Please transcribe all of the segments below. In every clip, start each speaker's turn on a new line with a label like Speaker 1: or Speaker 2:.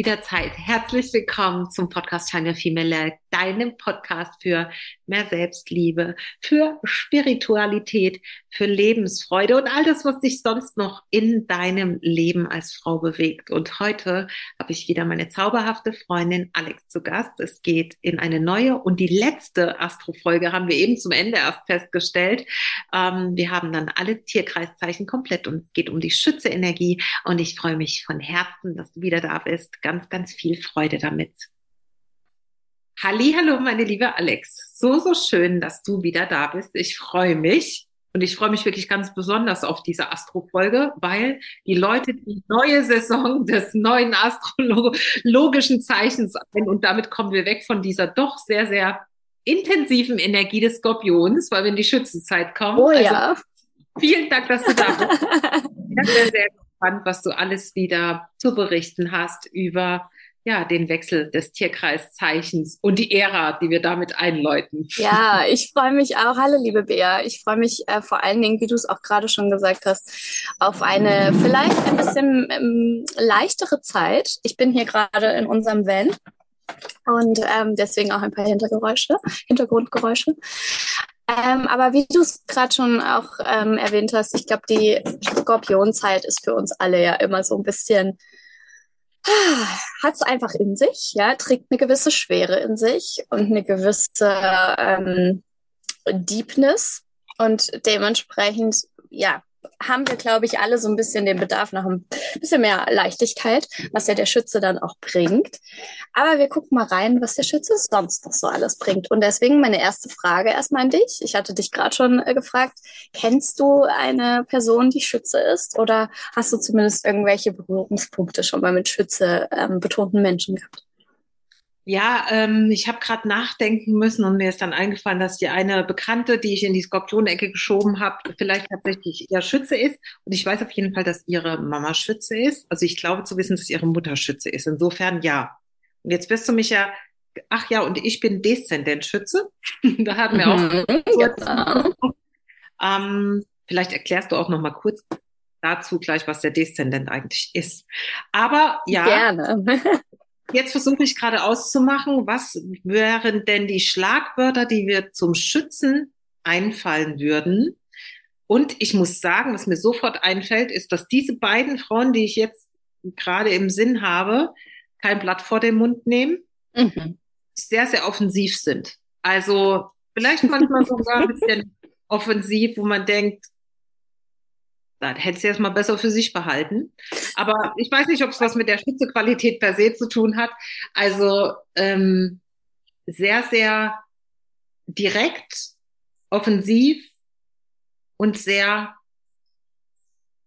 Speaker 1: wieder Zeit. Herzlich willkommen zum Podcast Shine Female deinem Podcast für mehr Selbstliebe, für Spiritualität, für Lebensfreude und all das, was dich sonst noch in deinem Leben als Frau bewegt. Und heute habe ich wieder meine zauberhafte Freundin Alex zu Gast. Es geht in eine neue und die letzte Astro-Folge haben wir eben zum Ende erst festgestellt. Ähm, wir haben dann alle Tierkreiszeichen komplett und es geht um die Schütze-Energie und ich freue mich von Herzen, dass du wieder da bist. Ganz, ganz viel Freude damit. Hallo, meine liebe Alex. So, so schön, dass du wieder da bist. Ich freue mich. Und ich freue mich wirklich ganz besonders auf diese Astro-Folge, weil die Leute die neue Saison des neuen astrologischen Zeichens ein und damit kommen wir weg von dieser doch sehr, sehr intensiven Energie des Skorpions, weil wenn die Schützenzeit kommt.
Speaker 2: Oh also, ja.
Speaker 1: Vielen Dank, dass du da bist. sehr, sehr gespannt, was du alles wieder zu berichten hast über ja, den Wechsel des Tierkreiszeichens und die Ära, die wir damit einläuten.
Speaker 2: Ja, ich freue mich auch. Hallo, liebe Bea. Ich freue mich äh, vor allen Dingen, wie du es auch gerade schon gesagt hast, auf eine vielleicht ein bisschen ähm, leichtere Zeit. Ich bin hier gerade in unserem Van und ähm, deswegen auch ein paar Hintergeräusche, Hintergrundgeräusche. Ähm, aber wie du es gerade schon auch ähm, erwähnt hast, ich glaube, die Skorpionzeit ist für uns alle ja immer so ein bisschen, hat es einfach in sich, ja, trägt eine gewisse Schwere in sich und eine gewisse ähm, Deepness. Und dementsprechend, ja, haben wir, glaube ich, alle so ein bisschen den Bedarf nach ein bisschen mehr Leichtigkeit, was ja der Schütze dann auch bringt. Aber wir gucken mal rein, was der Schütze sonst noch so alles bringt. Und deswegen meine erste Frage erstmal an dich. Ich hatte dich gerade schon äh, gefragt, kennst du eine Person, die Schütze ist? Oder hast du zumindest irgendwelche Berührungspunkte schon mal mit Schütze ähm, betonten Menschen gehabt?
Speaker 1: Ja, ähm, ich habe gerade nachdenken müssen und mir ist dann eingefallen, dass die eine Bekannte, die ich in die Skorpionecke geschoben habe, vielleicht tatsächlich ihr Schütze ist. Und ich weiß auf jeden Fall, dass ihre Mama Schütze ist. Also ich glaube zu wissen, dass ihre Mutter Schütze ist. Insofern ja. Und jetzt wirst du mich ja, ach ja, und ich bin Deszendent Schütze. da hatten wir auch. Mhm, genau. ähm, vielleicht erklärst du auch noch mal kurz dazu gleich, was der Deszendent eigentlich ist. Aber ja.
Speaker 2: Gerne.
Speaker 1: Jetzt versuche ich gerade auszumachen, was wären denn die Schlagwörter, die wir zum Schützen einfallen würden. Und ich muss sagen, was mir sofort einfällt, ist, dass diese beiden Frauen, die ich jetzt gerade im Sinn habe, kein Blatt vor den Mund nehmen, mhm. sehr, sehr offensiv sind. Also vielleicht manchmal sogar ein bisschen offensiv, wo man denkt, da hätte sie erstmal besser für sich behalten. Aber ich weiß nicht, ob es was mit der Spitzequalität per se zu tun hat. Also ähm, sehr, sehr direkt, offensiv und sehr,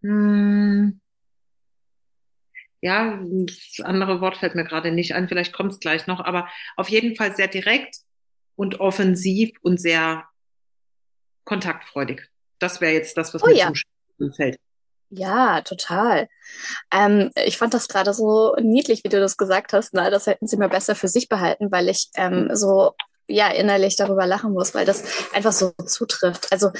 Speaker 1: hm, ja, das andere Wort fällt mir gerade nicht ein, vielleicht kommt es gleich noch, aber auf jeden Fall sehr direkt und offensiv und sehr kontaktfreudig. Das wäre jetzt das, was
Speaker 2: oh,
Speaker 1: mir
Speaker 2: ja.
Speaker 1: zustimmt fällt.
Speaker 2: Ja, total. Ähm, ich fand das gerade so niedlich, wie du das gesagt hast. Na, das hätten sie mir besser für sich behalten, weil ich ähm, so ja innerlich darüber lachen muss, weil das einfach so zutrifft. Also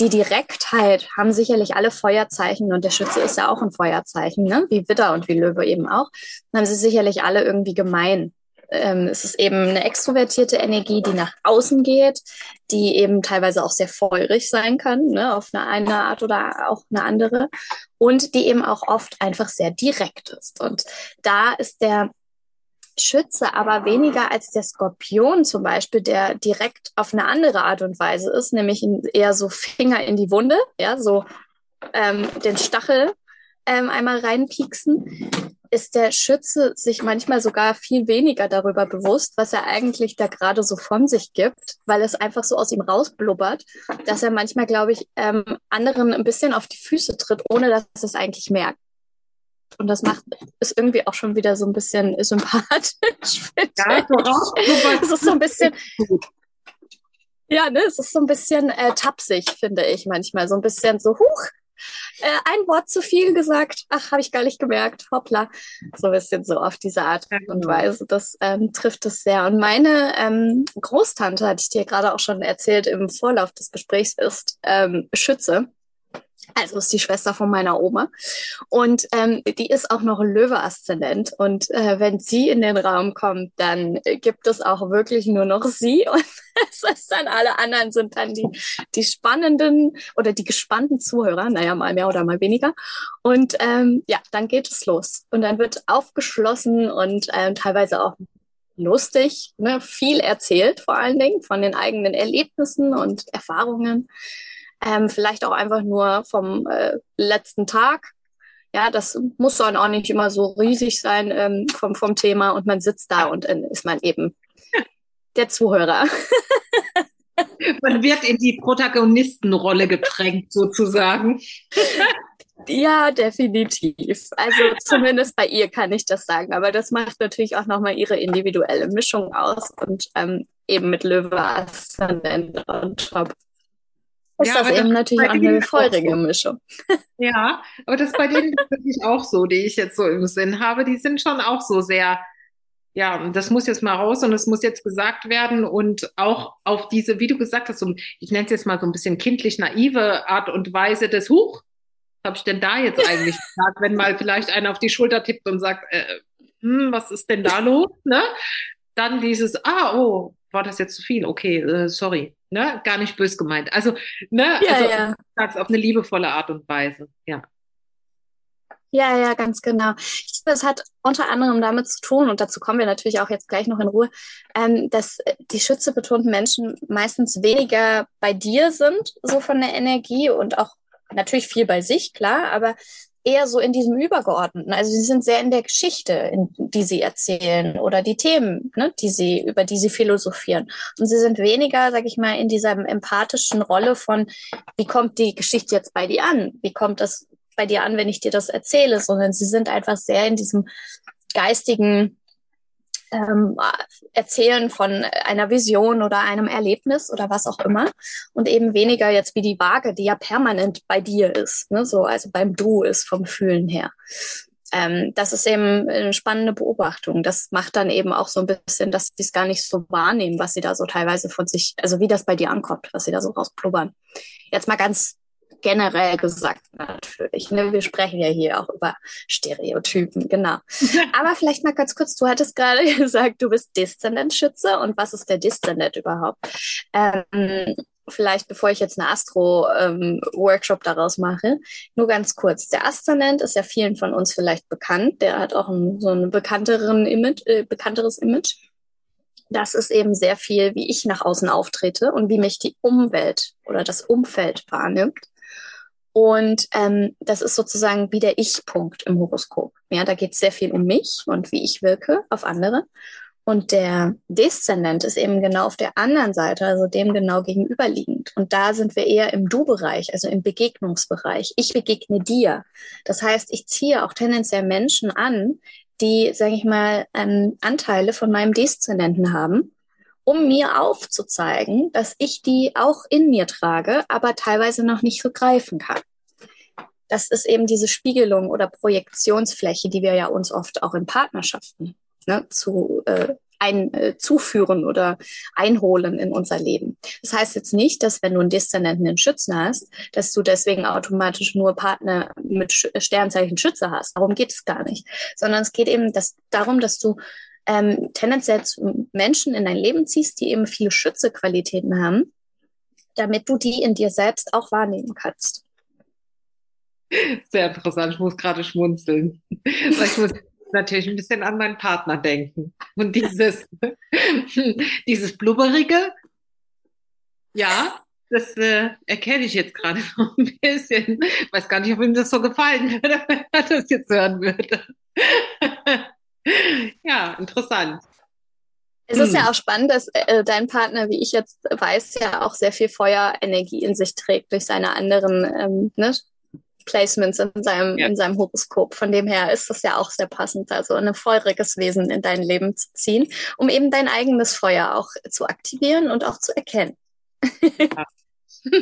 Speaker 2: die Direktheit haben sicherlich alle Feuerzeichen und der Schütze ist ja auch ein Feuerzeichen, ne? wie Widder und wie Löwe eben auch. Dann haben sie sicherlich alle irgendwie gemein ähm, es ist eben eine extrovertierte Energie, die nach außen geht, die eben teilweise auch sehr feurig sein kann, ne, auf eine, eine Art oder auch eine andere, und die eben auch oft einfach sehr direkt ist. Und da ist der Schütze aber weniger als der Skorpion zum Beispiel, der direkt auf eine andere Art und Weise ist, nämlich eher so Finger in die Wunde, ja, so ähm, den Stachel ähm, einmal reinpieksen ist der Schütze sich manchmal sogar viel weniger darüber bewusst, was er eigentlich da gerade so von sich gibt, weil es einfach so aus ihm rausblubbert, dass er manchmal, glaube ich, ähm, anderen ein bisschen auf die Füße tritt, ohne dass es eigentlich merkt. Und das macht es irgendwie auch schon wieder so ein bisschen sympathisch. Ja, es ist so ein bisschen. Ja, ne, es ist so ein bisschen äh, tapsig, finde ich manchmal. So ein bisschen so, huch, äh, ein Wort zu viel gesagt. Ach, habe ich gar nicht gemerkt. Hoppla. So ein bisschen so auf diese Art und genau. Weise. Das ähm, trifft es sehr. Und meine ähm, Großtante, hatte ich dir gerade auch schon erzählt im Vorlauf des Gesprächs, ist ähm, Schütze. Also ist die Schwester von meiner Oma. Und ähm, die ist auch noch Löwe-Aszendent. Und äh, wenn sie in den Raum kommt, dann gibt es auch wirklich nur noch sie. Und das heißt dann, alle anderen sind dann die, die spannenden oder die gespannten Zuhörer, naja, mal mehr oder mal weniger. Und ähm, ja, dann geht es los. Und dann wird aufgeschlossen und ähm, teilweise auch lustig, ne? viel erzählt vor allen Dingen von den eigenen Erlebnissen und Erfahrungen ähm, vielleicht auch einfach nur vom äh, letzten Tag. Ja, das muss dann auch nicht immer so riesig sein ähm, vom, vom Thema und man sitzt da und dann ist man eben der Zuhörer.
Speaker 1: Man wird in die Protagonistenrolle gedrängt, sozusagen.
Speaker 2: Ja, definitiv. Also zumindest bei ihr kann ich das sagen. Aber das macht natürlich auch nochmal ihre individuelle Mischung aus und ähm, eben mit Löwe Aszendent on top ist ja, das eben das natürlich auch eine feurige so. Mischung.
Speaker 1: Ja, aber das bei denen wirklich auch so, die ich jetzt so im Sinn habe, die sind schon auch so sehr, ja, das muss jetzt mal raus und es muss jetzt gesagt werden und auch auf diese, wie du gesagt hast, so, ich nenne es jetzt mal so ein bisschen kindlich naive Art und Weise des Huch, habe ich denn da jetzt eigentlich gesagt, wenn mal vielleicht einer auf die Schulter tippt und sagt, äh, hm, was ist denn da los, ne? Dann dieses, ah, oh, war das jetzt zu viel? Okay, äh, sorry ne? Gar nicht bös gemeint. Also, ne, ja, also ja. sag's auf eine liebevolle Art und Weise, ja.
Speaker 2: Ja, ja, ganz genau. Das hat unter anderem damit zu tun, und dazu kommen wir natürlich auch jetzt gleich noch in Ruhe, ähm, dass die Schütze betonten Menschen meistens weniger bei dir sind, so von der Energie und auch natürlich viel bei sich, klar, aber eher so in diesem Übergeordneten. Also sie sind sehr in der Geschichte, in, die sie erzählen oder die Themen, ne, die sie, über die sie philosophieren. Und sie sind weniger, sag ich mal, in dieser empathischen Rolle von, wie kommt die Geschichte jetzt bei dir an? Wie kommt das bei dir an, wenn ich dir das erzähle? Sondern sie sind einfach sehr in diesem geistigen ähm, erzählen von einer Vision oder einem Erlebnis oder was auch immer und eben weniger jetzt wie die Waage, die ja permanent bei dir ist, ne? so also beim Du ist vom Fühlen her. Ähm, das ist eben eine spannende Beobachtung. Das macht dann eben auch so ein bisschen, dass sie es gar nicht so wahrnehmen, was sie da so teilweise von sich, also wie das bei dir ankommt, was sie da so rausplubbern. Jetzt mal ganz generell gesagt natürlich. Ne? Wir sprechen ja hier auch über Stereotypen, genau. Aber vielleicht mal ganz kurz, du hattest gerade gesagt, du bist Deszendentschütze und was ist der Deszendent überhaupt? Ähm, vielleicht bevor ich jetzt eine Astro-Workshop ähm, daraus mache, nur ganz kurz. Der Aszendent ist ja vielen von uns vielleicht bekannt. Der hat auch ein, so ein bekannteren Image, äh, bekannteres Image. Das ist eben sehr viel, wie ich nach außen auftrete und wie mich die Umwelt oder das Umfeld wahrnimmt. Und ähm, das ist sozusagen wie der Ich-Punkt im Horoskop. Ja, da geht es sehr viel um mich und wie ich wirke auf andere. Und der Deszendent ist eben genau auf der anderen Seite, also dem genau gegenüberliegend. Und da sind wir eher im Du-Bereich, also im Begegnungsbereich. Ich begegne dir. Das heißt, ich ziehe auch tendenziell Menschen an, die, sage ich mal, ähm, Anteile von meinem Deszendenten haben um mir aufzuzeigen, dass ich die auch in mir trage, aber teilweise noch nicht so greifen kann. Das ist eben diese Spiegelung oder Projektionsfläche, die wir ja uns oft auch in Partnerschaften ne, zu äh, ein, äh, zuführen oder einholen in unser Leben. Das heißt jetzt nicht, dass wenn du einen Deszendenten Schützen hast, dass du deswegen automatisch nur Partner mit Sternzeichen Schütze hast. Darum geht es gar nicht. Sondern es geht eben das, darum, dass du ähm, tendenziell zu Menschen in dein Leben ziehst, die eben viele Schützequalitäten haben, damit du die in dir selbst auch wahrnehmen kannst.
Speaker 1: Sehr interessant, ich muss gerade schmunzeln. Ich muss natürlich ein bisschen an meinen Partner denken. Und dieses, dieses blubberige, ja, das äh, erkenne ich jetzt gerade noch ein bisschen. Ich weiß gar nicht, ob ihm das so gefallen würde, wenn er das jetzt hören würde. ja, interessant.
Speaker 2: Es ist ja hm. auch spannend, dass äh, dein Partner, wie ich jetzt weiß, ja auch sehr viel Feuerenergie in sich trägt durch seine anderen ähm, ne, Placements in seinem, ja. in seinem Horoskop. Von dem her ist das ja auch sehr passend, also ein feuriges Wesen in dein Leben zu ziehen, um eben dein eigenes Feuer auch zu aktivieren und auch zu erkennen.
Speaker 1: ja.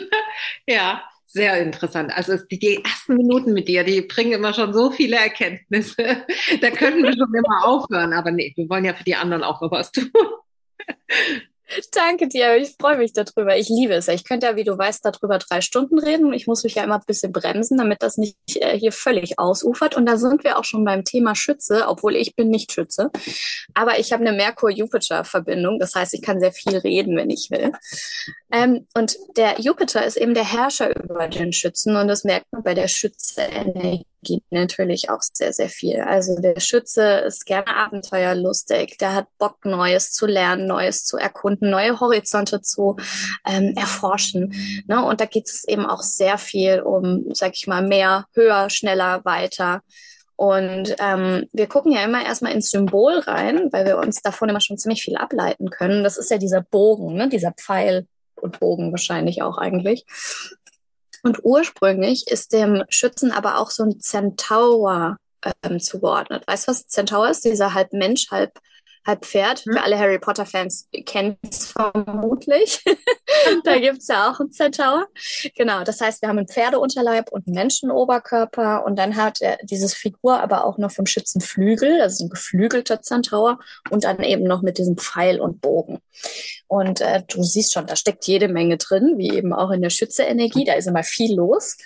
Speaker 1: ja. Sehr interessant. Also die, ersten Minuten mit dir, die bringen immer schon so viele Erkenntnisse. Da könnten wir schon immer aufhören. Aber nee, wir wollen ja für die anderen auch noch was tun.
Speaker 2: Danke dir, ich freue mich darüber. Ich liebe es. Ich könnte ja, wie du weißt, darüber drei Stunden reden. Ich muss mich ja immer ein bisschen bremsen, damit das nicht äh, hier völlig ausufert. Und da sind wir auch schon beim Thema Schütze, obwohl ich bin nicht Schütze. Aber ich habe eine Merkur-Jupiter-Verbindung. Das heißt, ich kann sehr viel reden, wenn ich will. Ähm, und der Jupiter ist eben der Herrscher über den Schützen. Und das merkt man bei der Schütze-Energie natürlich auch sehr, sehr viel. Also der Schütze ist gerne abenteuerlustig, der hat Bock, Neues zu lernen, Neues zu erkunden, neue Horizonte zu ähm, erforschen. Ne? Und da geht es eben auch sehr viel um, sag ich mal, mehr, höher, schneller, weiter. Und ähm, wir gucken ja immer erstmal ins Symbol rein, weil wir uns davon immer schon ziemlich viel ableiten können. Das ist ja dieser Bogen, ne? dieser Pfeil und Bogen wahrscheinlich auch eigentlich. Und ursprünglich ist dem Schützen aber auch so ein Centaur ähm, zugeordnet. Weißt du, was Centaur ist? Dieser halb Mensch, halb halb Pferd. Hm. Für alle Harry Potter-Fans kennen es vermutlich. da gibt's ja auch einen Centaur. Genau, das heißt, wir haben einen Pferdeunterleib und einen Menschenoberkörper und dann hat er dieses Figur aber auch noch vom Schützen Flügel, also ein geflügelter Centaur und dann eben noch mit diesem Pfeil und Bogen. Und äh, du siehst schon, da steckt jede Menge drin, wie eben auch in der Schütze-Energie. Da ist immer viel los.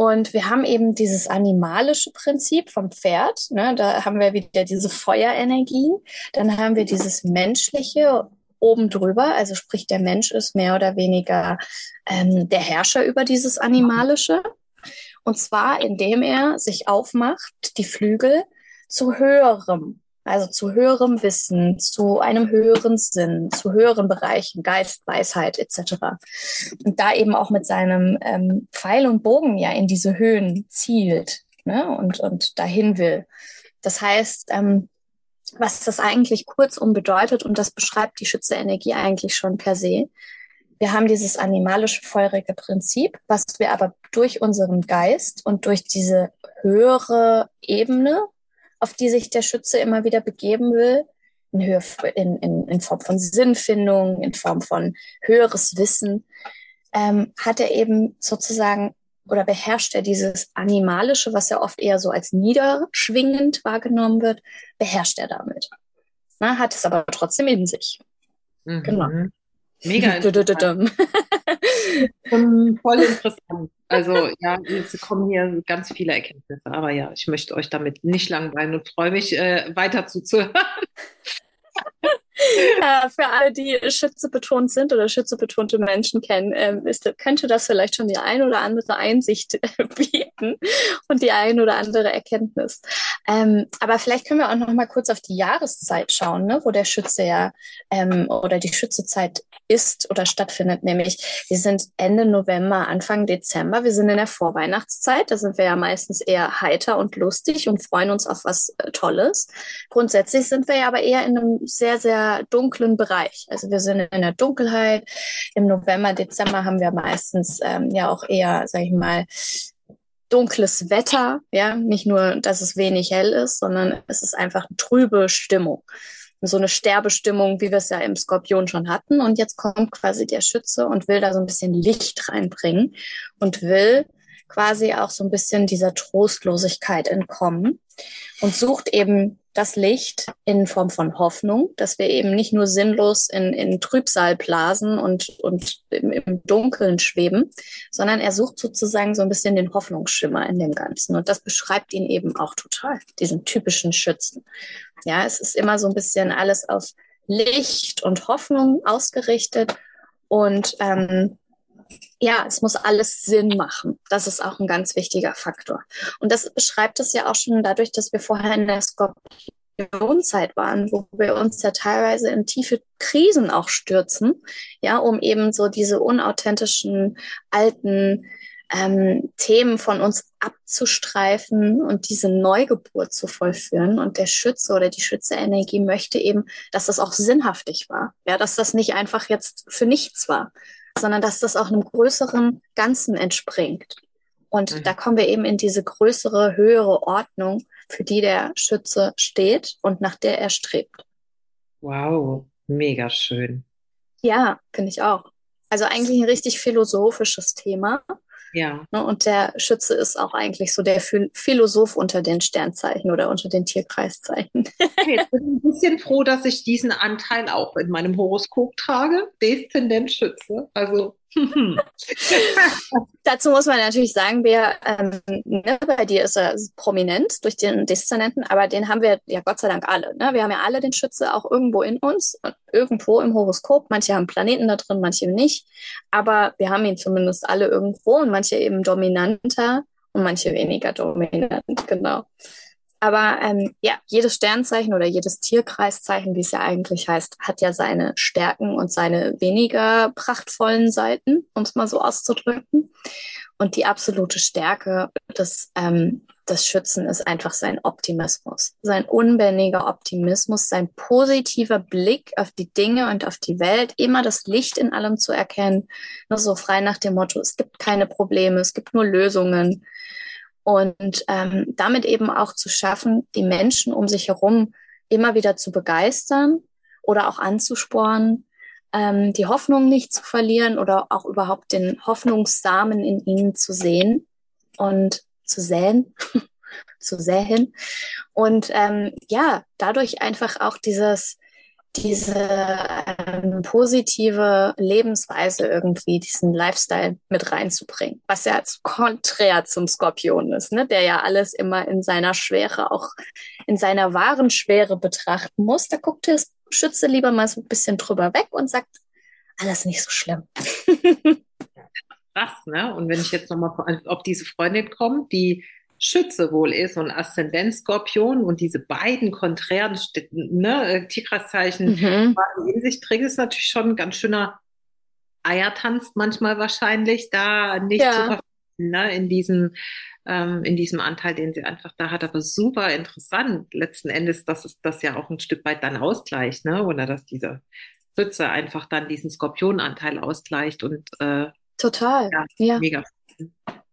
Speaker 2: Und wir haben eben dieses animalische Prinzip vom Pferd. Ne? Da haben wir wieder diese Feuerenergie. Dann haben wir dieses menschliche oben drüber. Also sprich, der Mensch ist mehr oder weniger ähm, der Herrscher über dieses animalische. Und zwar, indem er sich aufmacht, die Flügel zu höherem also zu höherem Wissen, zu einem höheren Sinn, zu höheren Bereichen, Geist, Weisheit etc. Und da eben auch mit seinem ähm, Pfeil und Bogen ja in diese Höhen zielt ne? und, und dahin will. Das heißt, ähm, was das eigentlich kurzum bedeutet, und das beschreibt die Schütze-Energie eigentlich schon per se, wir haben dieses animalische feurige Prinzip, was wir aber durch unseren Geist und durch diese höhere Ebene auf die sich der Schütze immer wieder begeben will, in, Höhe, in, in, in Form von Sinnfindung, in Form von höheres Wissen, ähm, hat er eben sozusagen oder beherrscht er dieses Animalische, was ja oft eher so als niederschwingend wahrgenommen wird, beherrscht er damit. Na, hat es aber trotzdem in sich.
Speaker 1: Mhm. Genau. Mega interessant. voll interessant. Also ja, jetzt kommen hier ganz viele Erkenntnisse. Aber ja, ich möchte euch damit nicht langweilen und freue mich, äh, weiter zuzuhören.
Speaker 2: äh, für alle, die Schütze betont sind oder Schütze betonte Menschen kennen, ähm, ist, könnte das vielleicht schon die ein oder andere Einsicht äh, bieten und die ein oder andere Erkenntnis. Ähm, aber vielleicht können wir auch noch mal kurz auf die Jahreszeit schauen, ne, wo der Schütze ja ähm, oder die Schützezeit ist oder stattfindet. Nämlich, wir sind Ende November, Anfang Dezember. Wir sind in der Vorweihnachtszeit. Da sind wir ja meistens eher heiter und lustig und freuen uns auf was äh, Tolles. Grundsätzlich sind wir ja aber eher in einem sehr, sehr dunklen Bereich. Also wir sind in der Dunkelheit. Im November, Dezember haben wir meistens ähm, ja auch eher, sag ich mal, dunkles Wetter. Ja, nicht nur, dass es wenig hell ist, sondern es ist einfach eine trübe Stimmung. So eine Sterbestimmung, wie wir es ja im Skorpion schon hatten. Und jetzt kommt quasi der Schütze und will da so ein bisschen Licht reinbringen und will quasi auch so ein bisschen dieser Trostlosigkeit entkommen und sucht eben das Licht in Form von Hoffnung, dass wir eben nicht nur sinnlos in, in Trübsal blasen und, und im, im Dunkeln schweben, sondern er sucht sozusagen so ein bisschen den Hoffnungsschimmer in dem Ganzen. Und das beschreibt ihn eben auch total, diesen typischen Schützen. Ja, es ist immer so ein bisschen alles auf Licht und Hoffnung ausgerichtet und ähm, ja, es muss alles Sinn machen. Das ist auch ein ganz wichtiger Faktor. Und das beschreibt es ja auch schon dadurch, dass wir vorher in der Skorpionzeit waren, wo wir uns ja teilweise in tiefe Krisen auch stürzen, ja, um eben so diese unauthentischen alten ähm, Themen von uns abzustreifen und diese Neugeburt zu vollführen. Und der Schütze oder die Schütze-Energie möchte eben, dass das auch sinnhaftig war. Ja, dass das nicht einfach jetzt für nichts war, sondern dass das auch einem größeren Ganzen entspringt. Und mhm. da kommen wir eben in diese größere, höhere Ordnung, für die der Schütze steht und nach der er strebt.
Speaker 1: Wow, mega schön.
Speaker 2: Ja, finde ich auch. Also eigentlich ein richtig philosophisches Thema. Ja. Ne, und der Schütze ist auch eigentlich so der Philosoph unter den Sternzeichen oder unter den Tierkreiszeichen.
Speaker 1: Okay, jetzt bin ich ein bisschen froh, dass ich diesen Anteil auch in meinem Horoskop trage. Deszendent Schütze. Also
Speaker 2: Dazu muss man natürlich sagen, wir, ähm, ne, bei dir ist er prominent durch den Deszernenten, aber den haben wir ja Gott sei Dank alle. Ne? Wir haben ja alle den Schütze auch irgendwo in uns, irgendwo im Horoskop. Manche haben Planeten da drin, manche nicht. Aber wir haben ihn zumindest alle irgendwo und manche eben dominanter und manche weniger dominant, genau. Aber ähm, ja, jedes Sternzeichen oder jedes Tierkreiszeichen, wie es ja eigentlich heißt, hat ja seine Stärken und seine weniger prachtvollen Seiten, um es mal so auszudrücken. Und die absolute Stärke des, ähm, des Schützen ist einfach sein Optimismus, sein unbändiger Optimismus, sein positiver Blick auf die Dinge und auf die Welt, immer das Licht in allem zu erkennen, nur so frei nach dem Motto, es gibt keine Probleme, es gibt nur Lösungen und ähm, damit eben auch zu schaffen, die Menschen um sich herum immer wieder zu begeistern oder auch anzuspornen, ähm, die Hoffnung nicht zu verlieren oder auch überhaupt den Hoffnungssamen in ihnen zu sehen und zu säen, zu säen. Und ähm, ja, dadurch einfach auch dieses diese ähm, positive Lebensweise irgendwie, diesen Lifestyle mit reinzubringen, was ja konträr zum Skorpion ist, ne? der ja alles immer in seiner Schwere, auch in seiner wahren Schwere betrachten muss. Da guckt der Schütze lieber mal so ein bisschen drüber weg und sagt, alles nicht so schlimm.
Speaker 1: Krass, ne? Und wenn ich jetzt nochmal auf diese Freundin komme, die Schütze wohl ist und Aszendenzskorpion und diese beiden konträren ne, äh, Tigraszeichen mhm. in sich trägt, ist natürlich schon ein ganz schöner Eiertanz manchmal wahrscheinlich, da nicht ja. zu ne, in diesem ähm, in diesem Anteil, den sie einfach da hat. Aber super interessant letzten Endes, dass es das ja auch ein Stück weit dann ausgleicht, ne? Oder dass diese Schütze einfach dann diesen Skorpionanteil ausgleicht und äh,
Speaker 2: total, ja, ja.
Speaker 1: mega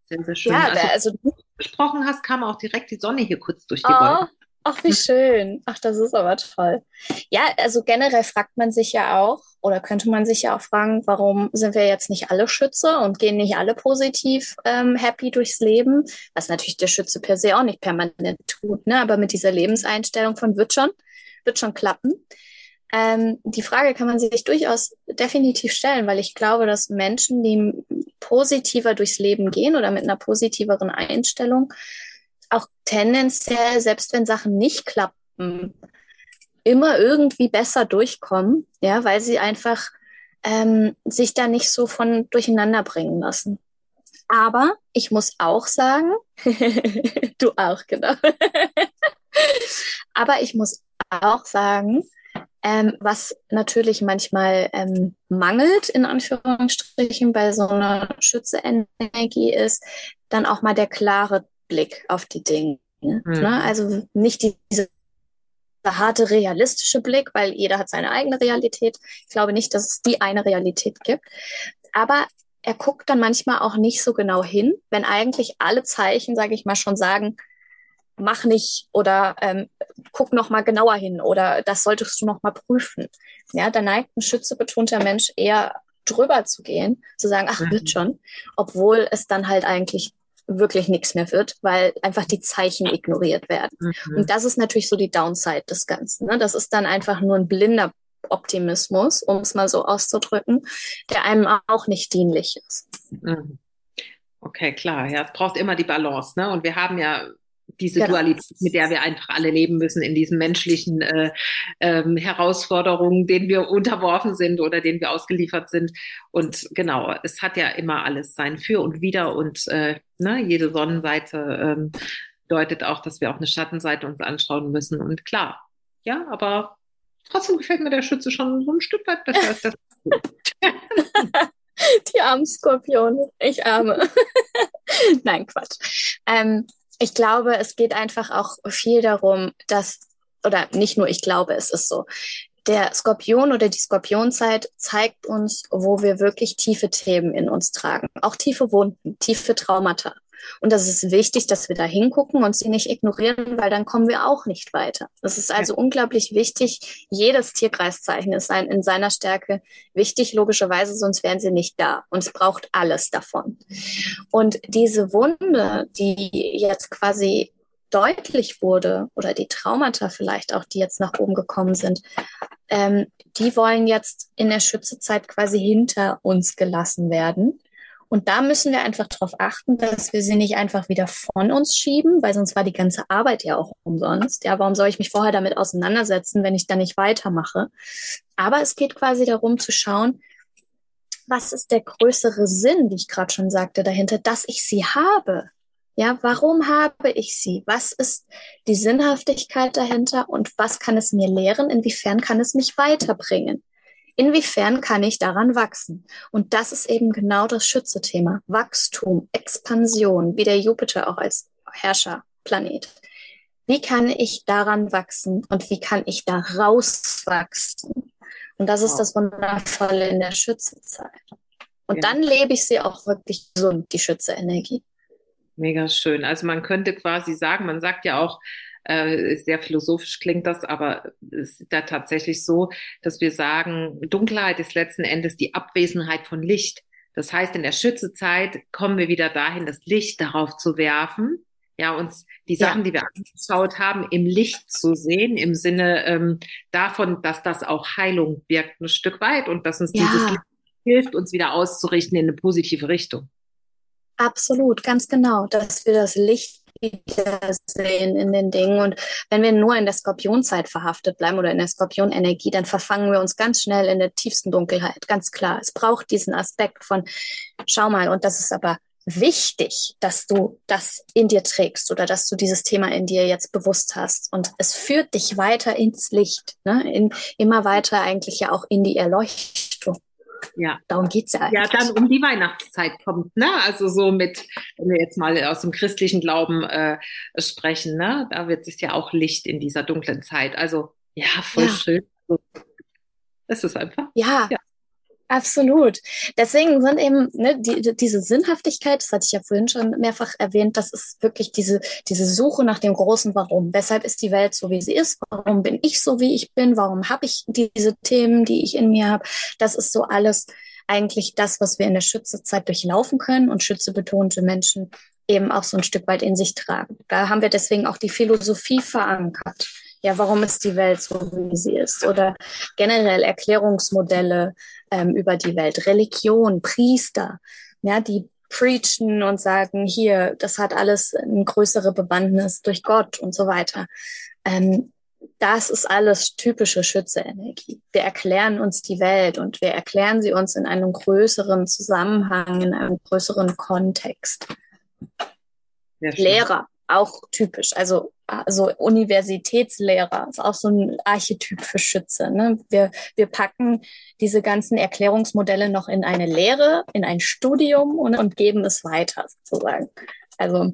Speaker 2: sehr, sehr schön. Ja, also, also
Speaker 1: gesprochen hast, kam auch direkt die Sonne hier kurz durch die
Speaker 2: oh, Wolken. Ach, wie schön. Ach, das ist aber toll. Ja, also generell fragt man sich ja auch, oder könnte man sich ja auch fragen, warum sind wir jetzt nicht alle Schütze und gehen nicht alle positiv ähm, happy durchs Leben? Was natürlich der Schütze per se auch nicht permanent tut, ne? Aber mit dieser Lebenseinstellung von wird schon, wird schon klappen. Ähm, die Frage kann man sich durchaus definitiv stellen, weil ich glaube, dass Menschen, die positiver durchs Leben gehen oder mit einer positiveren Einstellung, auch tendenziell, selbst wenn Sachen nicht klappen, immer irgendwie besser durchkommen, ja, weil sie einfach ähm, sich da nicht so von durcheinander bringen lassen. Aber ich muss auch sagen, du auch, genau. Aber ich muss auch sagen, ähm, was natürlich manchmal ähm, mangelt, in Anführungsstrichen, bei so einer Schütze-Energie ist, dann auch mal der klare Blick auf die Dinge. Mhm. Ne? Also nicht die, diese harte realistische Blick, weil jeder hat seine eigene Realität. Ich glaube nicht, dass es die eine Realität gibt. Aber er guckt dann manchmal auch nicht so genau hin, wenn eigentlich alle Zeichen, sage ich mal, schon sagen, mach nicht oder ähm, guck noch mal genauer hin oder das solltest du noch mal prüfen. Ja, da neigt ein schützebetonter Mensch eher drüber zu gehen, zu sagen, ach, mhm. wird schon, obwohl es dann halt eigentlich wirklich nichts mehr wird, weil einfach die Zeichen ignoriert werden. Mhm. Und das ist natürlich so die Downside des Ganzen. Ne? Das ist dann einfach nur ein blinder Optimismus, um es mal so auszudrücken, der einem auch nicht dienlich ist.
Speaker 1: Mhm. Okay, klar. Ja, es braucht immer die Balance. Ne? Und wir haben ja diese genau. Dualität, mit der wir einfach alle leben müssen in diesen menschlichen äh, ähm, Herausforderungen, denen wir unterworfen sind oder denen wir ausgeliefert sind. Und genau, es hat ja immer alles sein Für und Wider und äh, ne, jede Sonnenseite ähm, bedeutet auch, dass wir auch eine Schattenseite uns anschauen müssen. Und klar, ja, aber trotzdem gefällt mir der Schütze schon so ein Stück weit besser als das.
Speaker 2: Die armen Skorpione, ich arme. Nein, Quatsch. Ähm, ich glaube, es geht einfach auch viel darum, dass, oder nicht nur ich glaube, es ist so, der Skorpion oder die Skorpionzeit zeigt uns, wo wir wirklich tiefe Themen in uns tragen. Auch tiefe Wunden, tiefe Traumata. Und das ist wichtig, dass wir da hingucken und sie nicht ignorieren, weil dann kommen wir auch nicht weiter. Das ist also ja. unglaublich wichtig. Jedes Tierkreiszeichen ist ein, in seiner Stärke wichtig, logischerweise, sonst wären sie nicht da. Und es braucht alles davon. Und diese Wunde, die jetzt quasi deutlich wurde oder die Traumata vielleicht auch, die jetzt nach oben gekommen sind, ähm, die wollen jetzt in der Schützezeit quasi hinter uns gelassen werden. Und da müssen wir einfach darauf achten, dass wir sie nicht einfach wieder von uns schieben, weil sonst war die ganze Arbeit ja auch umsonst. Ja, warum soll ich mich vorher damit auseinandersetzen, wenn ich dann nicht weitermache? Aber es geht quasi darum zu schauen, was ist der größere Sinn, wie ich gerade schon sagte, dahinter, dass ich sie habe. Ja, warum habe ich sie? Was ist die Sinnhaftigkeit dahinter und was kann es mir lehren? Inwiefern kann es mich weiterbringen? Inwiefern kann ich daran wachsen? Und das ist eben genau das Schütze-Thema. Wachstum, Expansion, wie der Jupiter auch als Herrscherplanet. Wie kann ich daran wachsen und wie kann ich da rauswachsen? Und das ist das Wundervolle in der Schützezeit. Und ja. dann lebe ich sie auch wirklich gesund, die Schütze-Energie.
Speaker 1: Mega schön. Also man könnte quasi sagen, man sagt ja auch, äh, sehr philosophisch klingt das, aber es ist da tatsächlich so, dass wir sagen, Dunkelheit ist letzten Endes die Abwesenheit von Licht. Das heißt, in der Schützezeit kommen wir wieder dahin, das Licht darauf zu werfen, ja, uns die Sachen, ja. die wir angeschaut haben, im Licht zu sehen, im Sinne ähm, davon, dass das auch Heilung wirkt, ein Stück weit und dass uns ja. dieses Licht hilft, uns wieder auszurichten in eine positive Richtung.
Speaker 2: Absolut, ganz genau, dass wir das Licht wiedersehen in den Dingen. Und wenn wir nur in der Skorpionzeit verhaftet bleiben oder in der Skorpionenergie, dann verfangen wir uns ganz schnell in der tiefsten Dunkelheit. Ganz klar. Es braucht diesen Aspekt von, schau mal, und das ist aber wichtig, dass du das in dir trägst oder dass du dieses Thema in dir jetzt bewusst hast. Und es führt dich weiter ins Licht, ne? in, immer weiter eigentlich ja auch in die Erleuchtung.
Speaker 1: Ja. Darum geht's ja eigentlich. Ja, dann um die Weihnachtszeit kommt, ne? Also so mit, wenn wir jetzt mal aus dem christlichen Glauben äh, sprechen, ne? Da wird es ja auch Licht in dieser dunklen Zeit. Also ja, voll ja. schön. Es ist einfach.
Speaker 2: Ja. ja. Absolut. Deswegen sind eben ne, die, diese Sinnhaftigkeit, das hatte ich ja vorhin schon mehrfach erwähnt, das ist wirklich diese, diese Suche nach dem großen Warum. Weshalb ist die Welt so, wie sie ist? Warum bin ich so, wie ich bin? Warum habe ich diese Themen, die ich in mir habe? Das ist so alles eigentlich das, was wir in der Schützezeit durchlaufen können und schützebetonte Menschen eben auch so ein Stück weit in sich tragen. Da haben wir deswegen auch die Philosophie verankert ja, warum ist die Welt so, wie sie ist? Oder generell Erklärungsmodelle ähm, über die Welt, Religion, Priester, ja, die preachen und sagen, hier, das hat alles eine größere Bewandtnis durch Gott und so weiter. Ähm, das ist alles typische Schütze-Energie. Wir erklären uns die Welt und wir erklären sie uns in einem größeren Zusammenhang, in einem größeren Kontext. Lehrer, auch typisch. Also, also Universitätslehrer ist auch so ein Archetyp für Schütze. Ne? Wir, wir packen diese ganzen Erklärungsmodelle noch in eine Lehre, in ein Studium und, und geben es weiter sozusagen. Also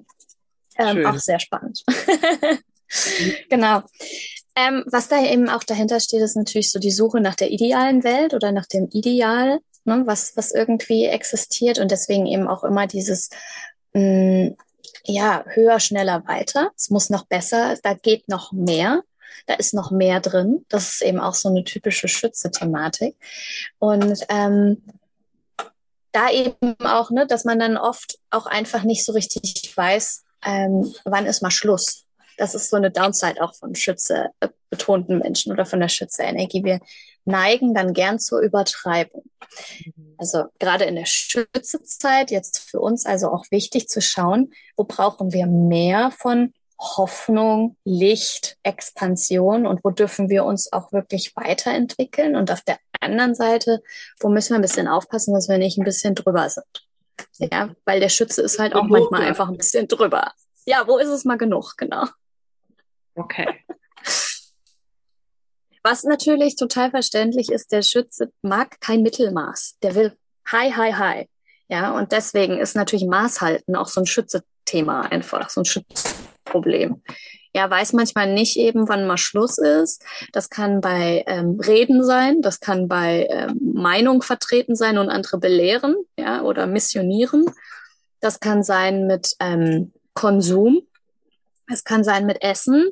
Speaker 2: ähm, auch sehr spannend. genau. Ähm, was da eben auch dahinter steht, ist natürlich so die Suche nach der idealen Welt oder nach dem Ideal, ne, was, was irgendwie existiert und deswegen eben auch immer dieses mh, mm, ja, höher, schneller, weiter. Es muss noch besser, da geht noch mehr. Da ist noch mehr drin. Das ist eben auch so eine typische Schütze-Thematik. Und ähm, da eben auch, ne, dass man dann oft auch einfach nicht so richtig weiß, ähm, wann ist mal Schluss. Das ist so eine Downside auch von Schütze äh, betonten Menschen oder von der Schütze-Energie. Wir neigen dann gern zur Übertreibung. Mhm. Also gerade in der Schützezeit jetzt für uns also auch wichtig zu schauen, wo brauchen wir mehr von Hoffnung, Licht, Expansion und wo dürfen wir uns auch wirklich weiterentwickeln und auf der anderen Seite, wo müssen wir ein bisschen aufpassen, dass wir nicht ein bisschen drüber sind. Ja, weil der Schütze ist halt auch manchmal einfach ein bisschen drüber. Ja, wo ist es mal genug, genau.
Speaker 1: Okay.
Speaker 2: Was natürlich total verständlich ist, der Schütze mag kein Mittelmaß. Der will high, high, high. Ja, und deswegen ist natürlich Maßhalten auch so ein Schütze-Thema einfach, so ein Schütze-Problem. Er weiß manchmal nicht eben, wann mal Schluss ist. Das kann bei ähm, Reden sein, das kann bei ähm, Meinung vertreten sein und andere belehren, ja, oder missionieren. Das kann sein mit ähm, Konsum. Es kann sein mit Essen.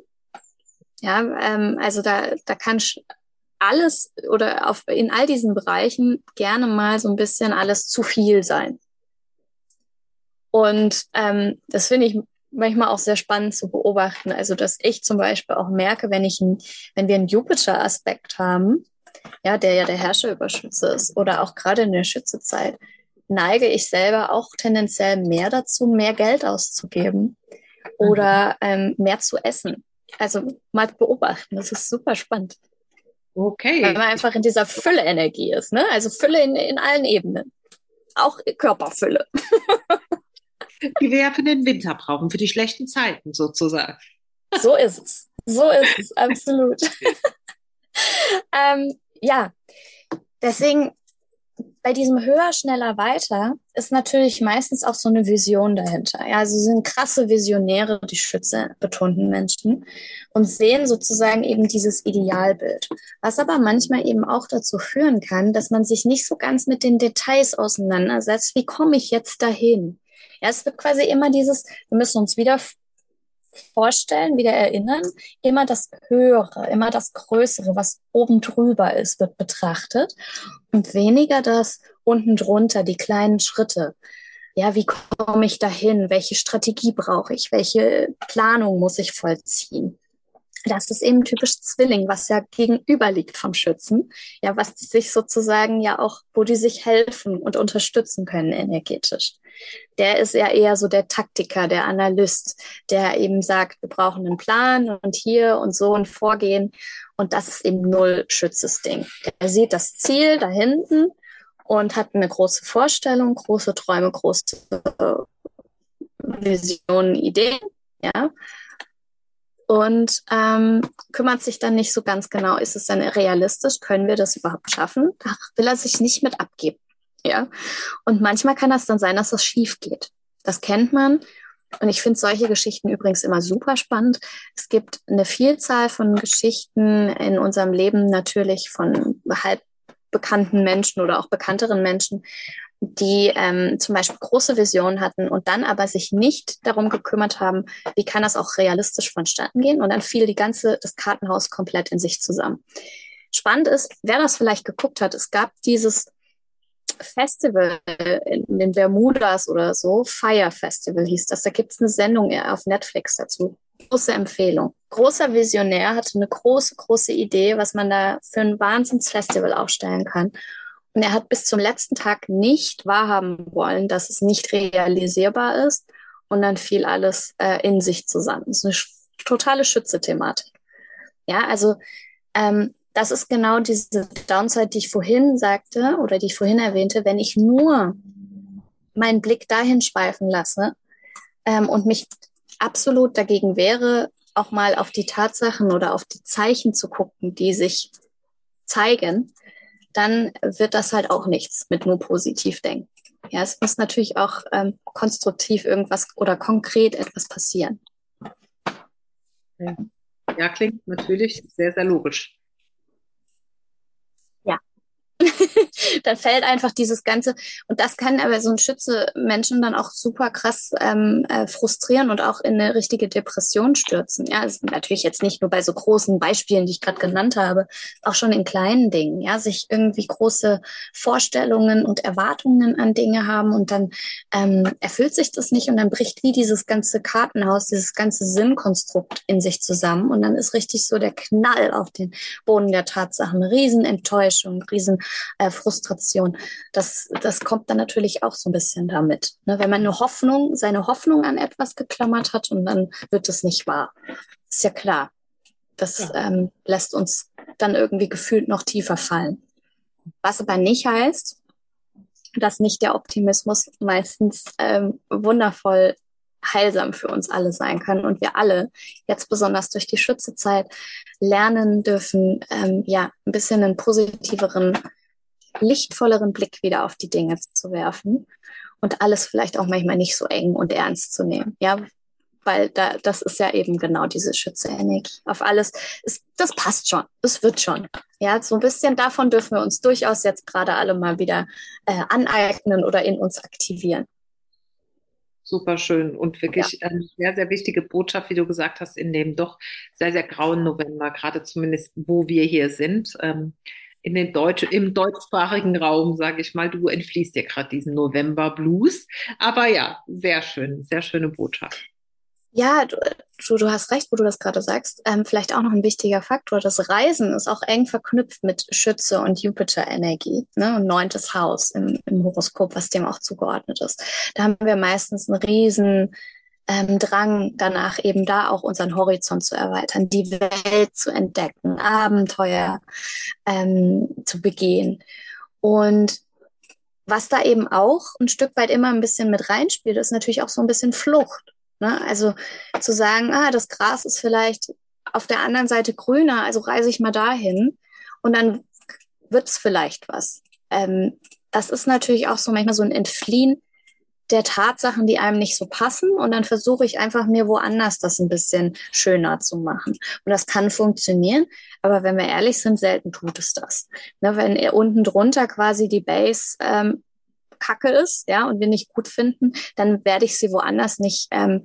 Speaker 2: Ja, ähm, also da, da kann alles oder auf, in all diesen Bereichen gerne mal so ein bisschen alles zu viel sein. Und ähm, das finde ich manchmal auch sehr spannend zu beobachten. Also, dass ich zum Beispiel auch merke, wenn ich ein, wenn wir einen Jupiter-Aspekt haben, ja, der ja der Herrscher über Schütze ist, oder auch gerade in der Schützezeit, neige ich selber auch tendenziell mehr dazu, mehr Geld auszugeben oder mhm. ähm, mehr zu essen. Also mal beobachten, das ist super spannend.
Speaker 1: Okay.
Speaker 2: Weil man einfach in dieser Fülle-Energie ist, ne? Also Fülle in, in allen Ebenen. Auch Körperfülle.
Speaker 1: Die wir ja für den Winter brauchen, für die schlechten Zeiten sozusagen.
Speaker 2: So ist es. So ist es, absolut. ähm, ja, deswegen bei diesem höher, schneller, weiter ist natürlich meistens auch so eine Vision dahinter. Ja, also sind krasse Visionäre, die Schütze betonten Menschen und sehen sozusagen eben dieses Idealbild. Was aber manchmal eben auch dazu führen kann, dass man sich nicht so ganz mit den Details auseinandersetzt. Wie komme ich jetzt dahin? Ja, es wird quasi immer dieses, wir müssen uns wieder vorstellen, wieder erinnern, immer das Höhere, immer das Größere, was oben drüber ist, wird betrachtet und weniger das unten drunter, die kleinen Schritte. Ja, wie komme ich dahin? Welche Strategie brauche ich? Welche Planung muss ich vollziehen? Das ist eben typisch Zwilling, was ja gegenüber liegt vom Schützen. Ja, was sich sozusagen ja auch, wo die sich helfen und unterstützen können energetisch. Der ist ja eher so der Taktiker, der Analyst, der eben sagt, wir brauchen einen Plan und hier und so ein Vorgehen. Und das ist eben null Schützes Ding. Der sieht das Ziel da hinten und hat eine große Vorstellung, große Träume, große Visionen, Ideen, ja und ähm, kümmert sich dann nicht so ganz genau, ist es denn realistisch, können wir das überhaupt schaffen? Da will er sich nicht mit abgeben. Ja. Und manchmal kann das dann sein, dass das schief geht. Das kennt man. Und ich finde solche Geschichten übrigens immer super spannend. Es gibt eine Vielzahl von Geschichten in unserem Leben natürlich von halb bekannten Menschen oder auch bekannteren Menschen, die ähm, zum Beispiel große Visionen hatten und dann aber sich nicht darum gekümmert haben, wie kann das auch realistisch vonstatten gehen. Und dann fiel die ganze, das Kartenhaus komplett in sich zusammen. Spannend ist, wer das vielleicht geguckt hat, es gab dieses Festival in den Bermudas oder so, Fire Festival hieß das. Da gibt es eine Sendung auf Netflix dazu. Große Empfehlung. Großer Visionär hatte eine große, große Idee, was man da für ein Wahnsinnsfestival aufstellen kann. Und er hat bis zum letzten Tag nicht wahrhaben wollen, dass es nicht realisierbar ist. Und dann fiel alles äh, in sich zusammen. Das ist eine totale Schütze-Thematik. Ja, also ähm, das ist genau diese Downside, die ich vorhin sagte oder die ich vorhin erwähnte. Wenn ich nur meinen Blick dahin schweifen lasse ähm, und mich absolut dagegen wehre, auch mal auf die Tatsachen oder auf die Zeichen zu gucken, die sich zeigen, dann wird das halt auch nichts mit nur positiv denken. Ja, es muss natürlich auch ähm, konstruktiv irgendwas oder konkret etwas passieren.
Speaker 1: Ja, klingt natürlich sehr, sehr logisch.
Speaker 2: dann fällt einfach dieses Ganze, und das kann aber so ein Schütze Menschen dann auch super krass ähm, äh, frustrieren und auch in eine richtige Depression stürzen. Ja, also natürlich jetzt nicht nur bei so großen Beispielen, die ich gerade genannt habe, auch schon in kleinen Dingen, ja, sich irgendwie große Vorstellungen und Erwartungen an Dinge haben und dann ähm, erfüllt sich das nicht und dann bricht wie dieses ganze Kartenhaus, dieses ganze Sinnkonstrukt in sich zusammen und dann ist richtig so der Knall auf den Boden der Tatsachen, Riesenenttäuschung, riesen äh, Frustration. Das, das kommt dann natürlich auch so ein bisschen damit. Ne? Wenn man eine Hoffnung, seine Hoffnung an etwas geklammert hat und dann wird es nicht wahr. Ist ja klar. Das ja. Ähm, lässt uns dann irgendwie gefühlt noch tiefer fallen. Was aber nicht heißt, dass nicht der Optimismus meistens ähm, wundervoll heilsam für uns alle sein kann und wir alle jetzt besonders durch die Schützezeit lernen dürfen, ähm, ja, ein bisschen einen positiveren lichtvolleren Blick wieder auf die Dinge zu werfen und alles vielleicht auch manchmal nicht so eng und ernst zu nehmen. Ja, weil da, das ist ja eben genau diese Schütze-Energie. Auf alles, ist, das passt schon, es wird schon. Ja, so ein bisschen davon dürfen wir uns durchaus jetzt gerade alle mal wieder äh, aneignen oder in uns aktivieren.
Speaker 1: super schön und wirklich ja. eine sehr, sehr wichtige Botschaft, wie du gesagt hast, in dem doch sehr, sehr grauen November, gerade zumindest wo wir hier sind. Ähm, in den Deutsch, im deutschsprachigen Raum, sage ich mal, du entfließt dir gerade diesen November Blues. Aber ja, sehr schön, sehr schöne Botschaft.
Speaker 2: Ja, du, du, hast recht, wo du das gerade sagst. Ähm, vielleicht auch noch ein wichtiger Faktor. Das Reisen ist auch eng verknüpft mit Schütze und Jupiter-Energie ne? und neuntes Haus im, im Horoskop, was dem auch zugeordnet ist. Da haben wir meistens einen riesen ähm, Drang danach, eben da auch unseren Horizont zu erweitern, die Welt zu entdecken, Abenteuer ähm, zu begehen. Und was da eben auch ein Stück weit immer ein bisschen mit reinspielt, ist natürlich auch so ein bisschen Flucht. Ne? Also zu sagen, ah, das Gras ist vielleicht auf der anderen Seite grüner, also reise ich mal dahin und dann wird es vielleicht was. Ähm, das ist natürlich auch so manchmal so ein Entfliehen der Tatsachen, die einem nicht so passen. Und dann versuche ich einfach mir woanders das ein bisschen schöner zu machen. Und das kann funktionieren. Aber wenn wir ehrlich sind, selten tut es das. Ne, wenn unten drunter quasi die Base ähm, kacke ist, ja, und wir nicht gut finden, dann werde ich sie woanders nicht ähm,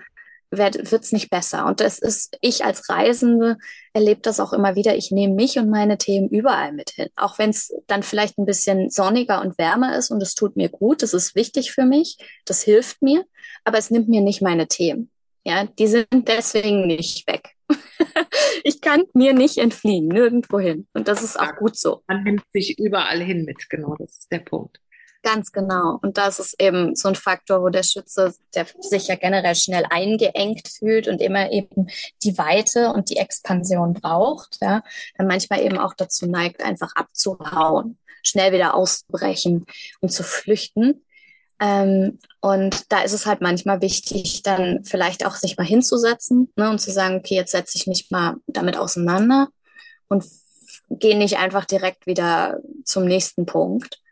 Speaker 2: wird es nicht besser. Und das ist, ich als Reisende erlebe das auch immer wieder. Ich nehme mich und meine Themen überall mit hin. Auch wenn es dann vielleicht ein bisschen sonniger und wärmer ist und es tut mir gut, das ist wichtig für mich, das hilft mir, aber es nimmt mir nicht meine Themen. Ja, die sind deswegen nicht weg. ich kann mir nicht entfliehen, nirgendwo hin. Und das ist auch gut so.
Speaker 1: Man nimmt sich überall hin mit, genau, das ist der Punkt.
Speaker 2: Ganz genau. Und das ist eben so ein Faktor, wo der Schütze, der sich ja generell schnell eingeengt fühlt und immer eben die Weite und die Expansion braucht, ja, dann manchmal eben auch dazu neigt, einfach abzuhauen, schnell wieder auszubrechen und zu flüchten. Ähm, und da ist es halt manchmal wichtig, dann vielleicht auch sich mal hinzusetzen ne, und zu sagen, okay, jetzt setze ich mich mal damit auseinander und gehe nicht einfach direkt wieder zum nächsten Punkt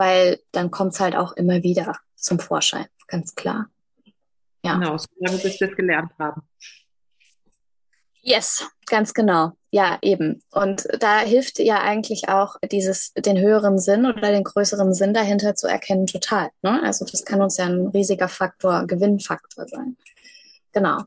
Speaker 2: weil dann kommt es halt auch immer wieder zum Vorschein, ganz klar.
Speaker 1: Ja. Genau, solange bis wir es gelernt haben.
Speaker 2: Yes, ganz genau. Ja, eben. Und da hilft ja eigentlich auch dieses, den höheren Sinn oder den größeren Sinn dahinter zu erkennen, total. Ne? Also das kann uns ja ein riesiger Faktor, Gewinnfaktor sein. Genau.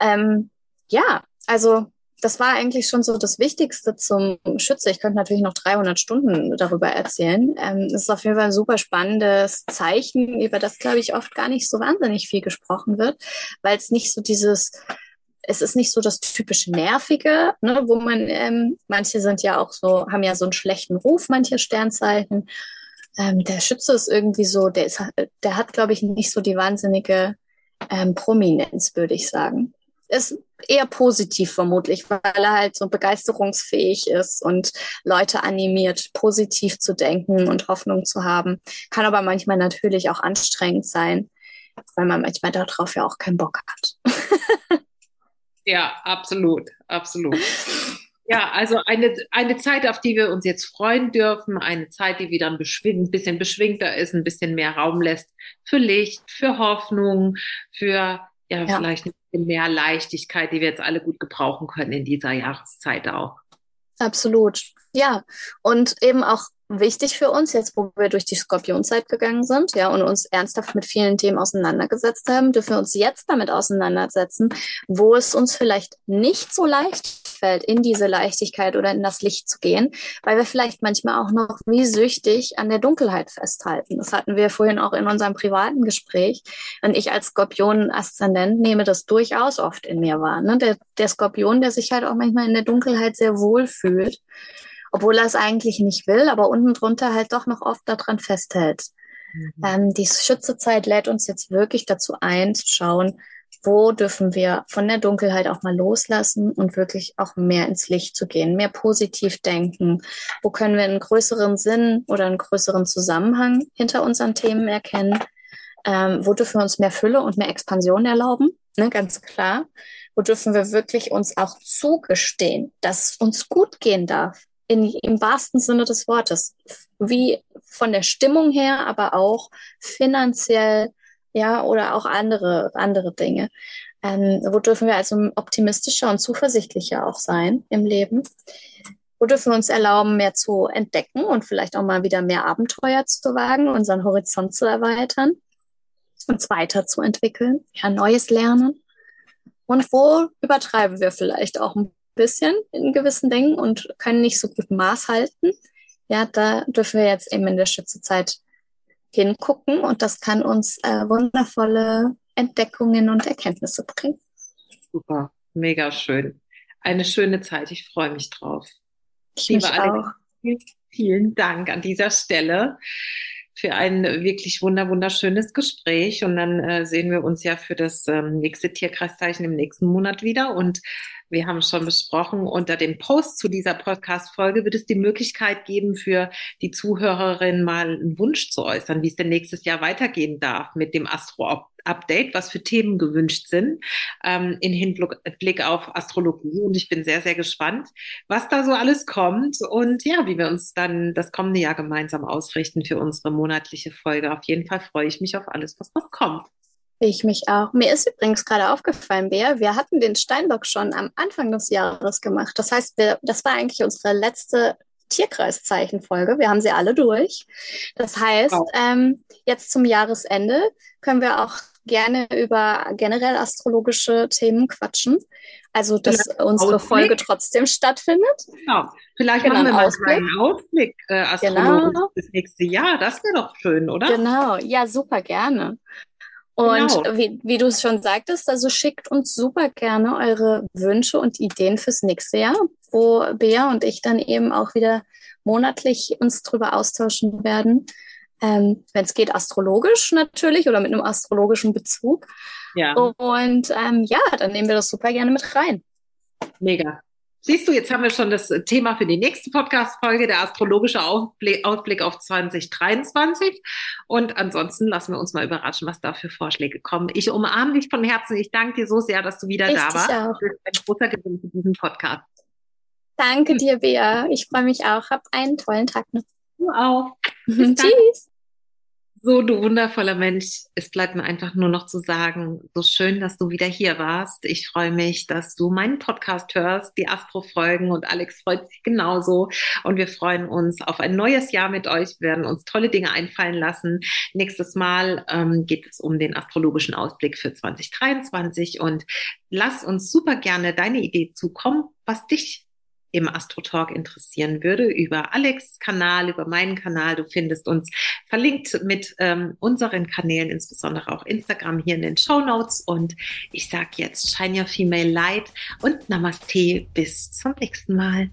Speaker 2: Ähm, ja, also das war eigentlich schon so das Wichtigste zum Schütze. Ich könnte natürlich noch 300 Stunden darüber erzählen. Ähm, es ist auf jeden Fall ein super spannendes Zeichen, über das, glaube ich, oft gar nicht so wahnsinnig viel gesprochen wird, weil es nicht so dieses, es ist nicht so das typische Nervige, ne, wo man, ähm, manche sind ja auch so, haben ja so einen schlechten Ruf, manche Sternzeichen. Ähm, der Schütze ist irgendwie so, der ist, der hat, glaube ich, nicht so die wahnsinnige ähm, Prominenz, würde ich sagen ist eher positiv vermutlich, weil er halt so begeisterungsfähig ist und Leute animiert, positiv zu denken und Hoffnung zu haben. Kann aber manchmal natürlich auch anstrengend sein, weil man manchmal darauf ja auch keinen Bock hat.
Speaker 1: ja, absolut, absolut. Ja, also eine, eine Zeit, auf die wir uns jetzt freuen dürfen, eine Zeit, die wieder ein, ein bisschen beschwingter ist, ein bisschen mehr Raum lässt für Licht, für Hoffnung, für ja, ja. vielleicht ein bisschen mehr Leichtigkeit, die wir jetzt alle gut gebrauchen können in dieser Jahreszeit auch.
Speaker 2: Absolut. Ja, und eben auch wichtig für uns, jetzt wo wir durch die Skorpionzeit gegangen sind, ja, und uns ernsthaft mit vielen Themen auseinandergesetzt haben, dürfen wir uns jetzt damit auseinandersetzen, wo es uns vielleicht nicht so leicht fällt, in diese Leichtigkeit oder in das Licht zu gehen, weil wir vielleicht manchmal auch noch wie süchtig an der Dunkelheit festhalten. Das hatten wir vorhin auch in unserem privaten Gespräch. Und ich als Skorpion-Aszendent nehme das durchaus oft in mir wahr. Ne? Der, der Skorpion, der sich halt auch manchmal in der Dunkelheit sehr wohl fühlt, obwohl er es eigentlich nicht will, aber unten drunter halt doch noch oft daran festhält. Mhm. Ähm, die Schützezeit lädt uns jetzt wirklich dazu ein, zu schauen, wo dürfen wir von der Dunkelheit auch mal loslassen und wirklich auch mehr ins Licht zu gehen, mehr positiv denken? Wo können wir einen größeren Sinn oder einen größeren Zusammenhang hinter unseren Themen erkennen? Ähm, wo dürfen wir uns mehr Fülle und mehr Expansion erlauben? Ne, ganz klar. Wo dürfen wir wirklich uns auch zugestehen, dass es uns gut gehen darf? In, Im wahrsten Sinne des Wortes. Wie von der Stimmung her, aber auch finanziell, ja, oder auch andere, andere Dinge. Ähm, wo dürfen wir also optimistischer und zuversichtlicher auch sein im Leben? Wo dürfen wir uns erlauben, mehr zu entdecken und vielleicht auch mal wieder mehr Abenteuer zu wagen, unseren Horizont zu erweitern? uns weiterzuentwickeln, ja, Neues lernen. Und wo übertreiben wir vielleicht auch ein bisschen in gewissen Dingen und können nicht so gut Maß halten. Ja, da dürfen wir jetzt eben in der Schützezeit hingucken und das kann uns äh, wundervolle Entdeckungen und Erkenntnisse bringen.
Speaker 1: Super, mega schön. Eine schöne Zeit, ich freue mich drauf.
Speaker 2: Ich Liebe auch.
Speaker 1: Vielen, vielen Dank an dieser Stelle für ein wirklich wunder wunderschönes Gespräch und dann äh, sehen wir uns ja für das ähm, nächste Tierkreiszeichen im nächsten Monat wieder und wir haben schon besprochen, unter dem Post zu dieser Podcast-Folge wird es die Möglichkeit geben, für die Zuhörerin mal einen Wunsch zu äußern, wie es denn nächstes Jahr weitergehen darf mit dem Astro-Update, was für Themen gewünscht sind, ähm, in Hinblick auf Astrologie. Und ich bin sehr, sehr gespannt, was da so alles kommt und ja, wie wir uns dann das kommende Jahr gemeinsam ausrichten für unsere monatliche Folge. Auf jeden Fall freue ich mich auf alles, was noch kommt.
Speaker 2: Ich mich auch. Mir ist übrigens gerade aufgefallen, Bea, wir hatten den Steinbock schon am Anfang des Jahres gemacht. Das heißt, wir, das war eigentlich unsere letzte Tierkreiszeichenfolge. Wir haben sie alle durch. Das heißt, wow. ähm, jetzt zum Jahresende können wir auch gerne über generell astrologische Themen quatschen. Also, dass ja, unsere Ausblick. Folge trotzdem stattfindet.
Speaker 1: Genau. Vielleicht genau, machen wir mal Ausblick. einen Ausblick äh, astrologisch genau. das nächste Jahr. Das wäre doch schön, oder?
Speaker 2: Genau. Ja, super gerne. Und genau. wie, wie du es schon sagtest, also schickt uns super gerne eure Wünsche und Ideen fürs nächste Jahr, wo Bea und ich dann eben auch wieder monatlich uns drüber austauschen werden. Ähm, Wenn es geht, astrologisch natürlich oder mit einem astrologischen Bezug. Ja. Und ähm, ja, dann nehmen wir das super gerne mit rein.
Speaker 1: Mega. Siehst du, jetzt haben wir schon das Thema für die nächste Podcast-Folge, der astrologische Ausblick, auf 2023. Und ansonsten lassen wir uns mal überraschen, was da für Vorschläge kommen. Ich umarme dich von Herzen. Ich danke dir so sehr, dass du wieder ich da warst. Auch. Das ist ein großer Gewinn für diesen Podcast.
Speaker 2: Danke dir, Bea. Ich freue mich auch. Hab einen tollen Tag noch.
Speaker 1: Du auch.
Speaker 2: Tschüss.
Speaker 1: So, du wundervoller Mensch. Es bleibt mir einfach nur noch zu sagen, so schön, dass du wieder hier warst. Ich freue mich, dass du meinen Podcast hörst, die Astro-Folgen und Alex freut sich genauso. Und wir freuen uns auf ein neues Jahr mit euch. Wir werden uns tolle Dinge einfallen lassen. Nächstes Mal ähm, geht es um den astrologischen Ausblick für 2023 und lass uns super gerne deine Idee zukommen, was dich im Astrotalk interessieren würde, über Alex Kanal, über meinen Kanal. Du findest uns verlinkt mit ähm, unseren Kanälen, insbesondere auch Instagram hier in den Show Notes. Und ich sage jetzt Shine Your Female Light und Namaste. Bis zum nächsten Mal.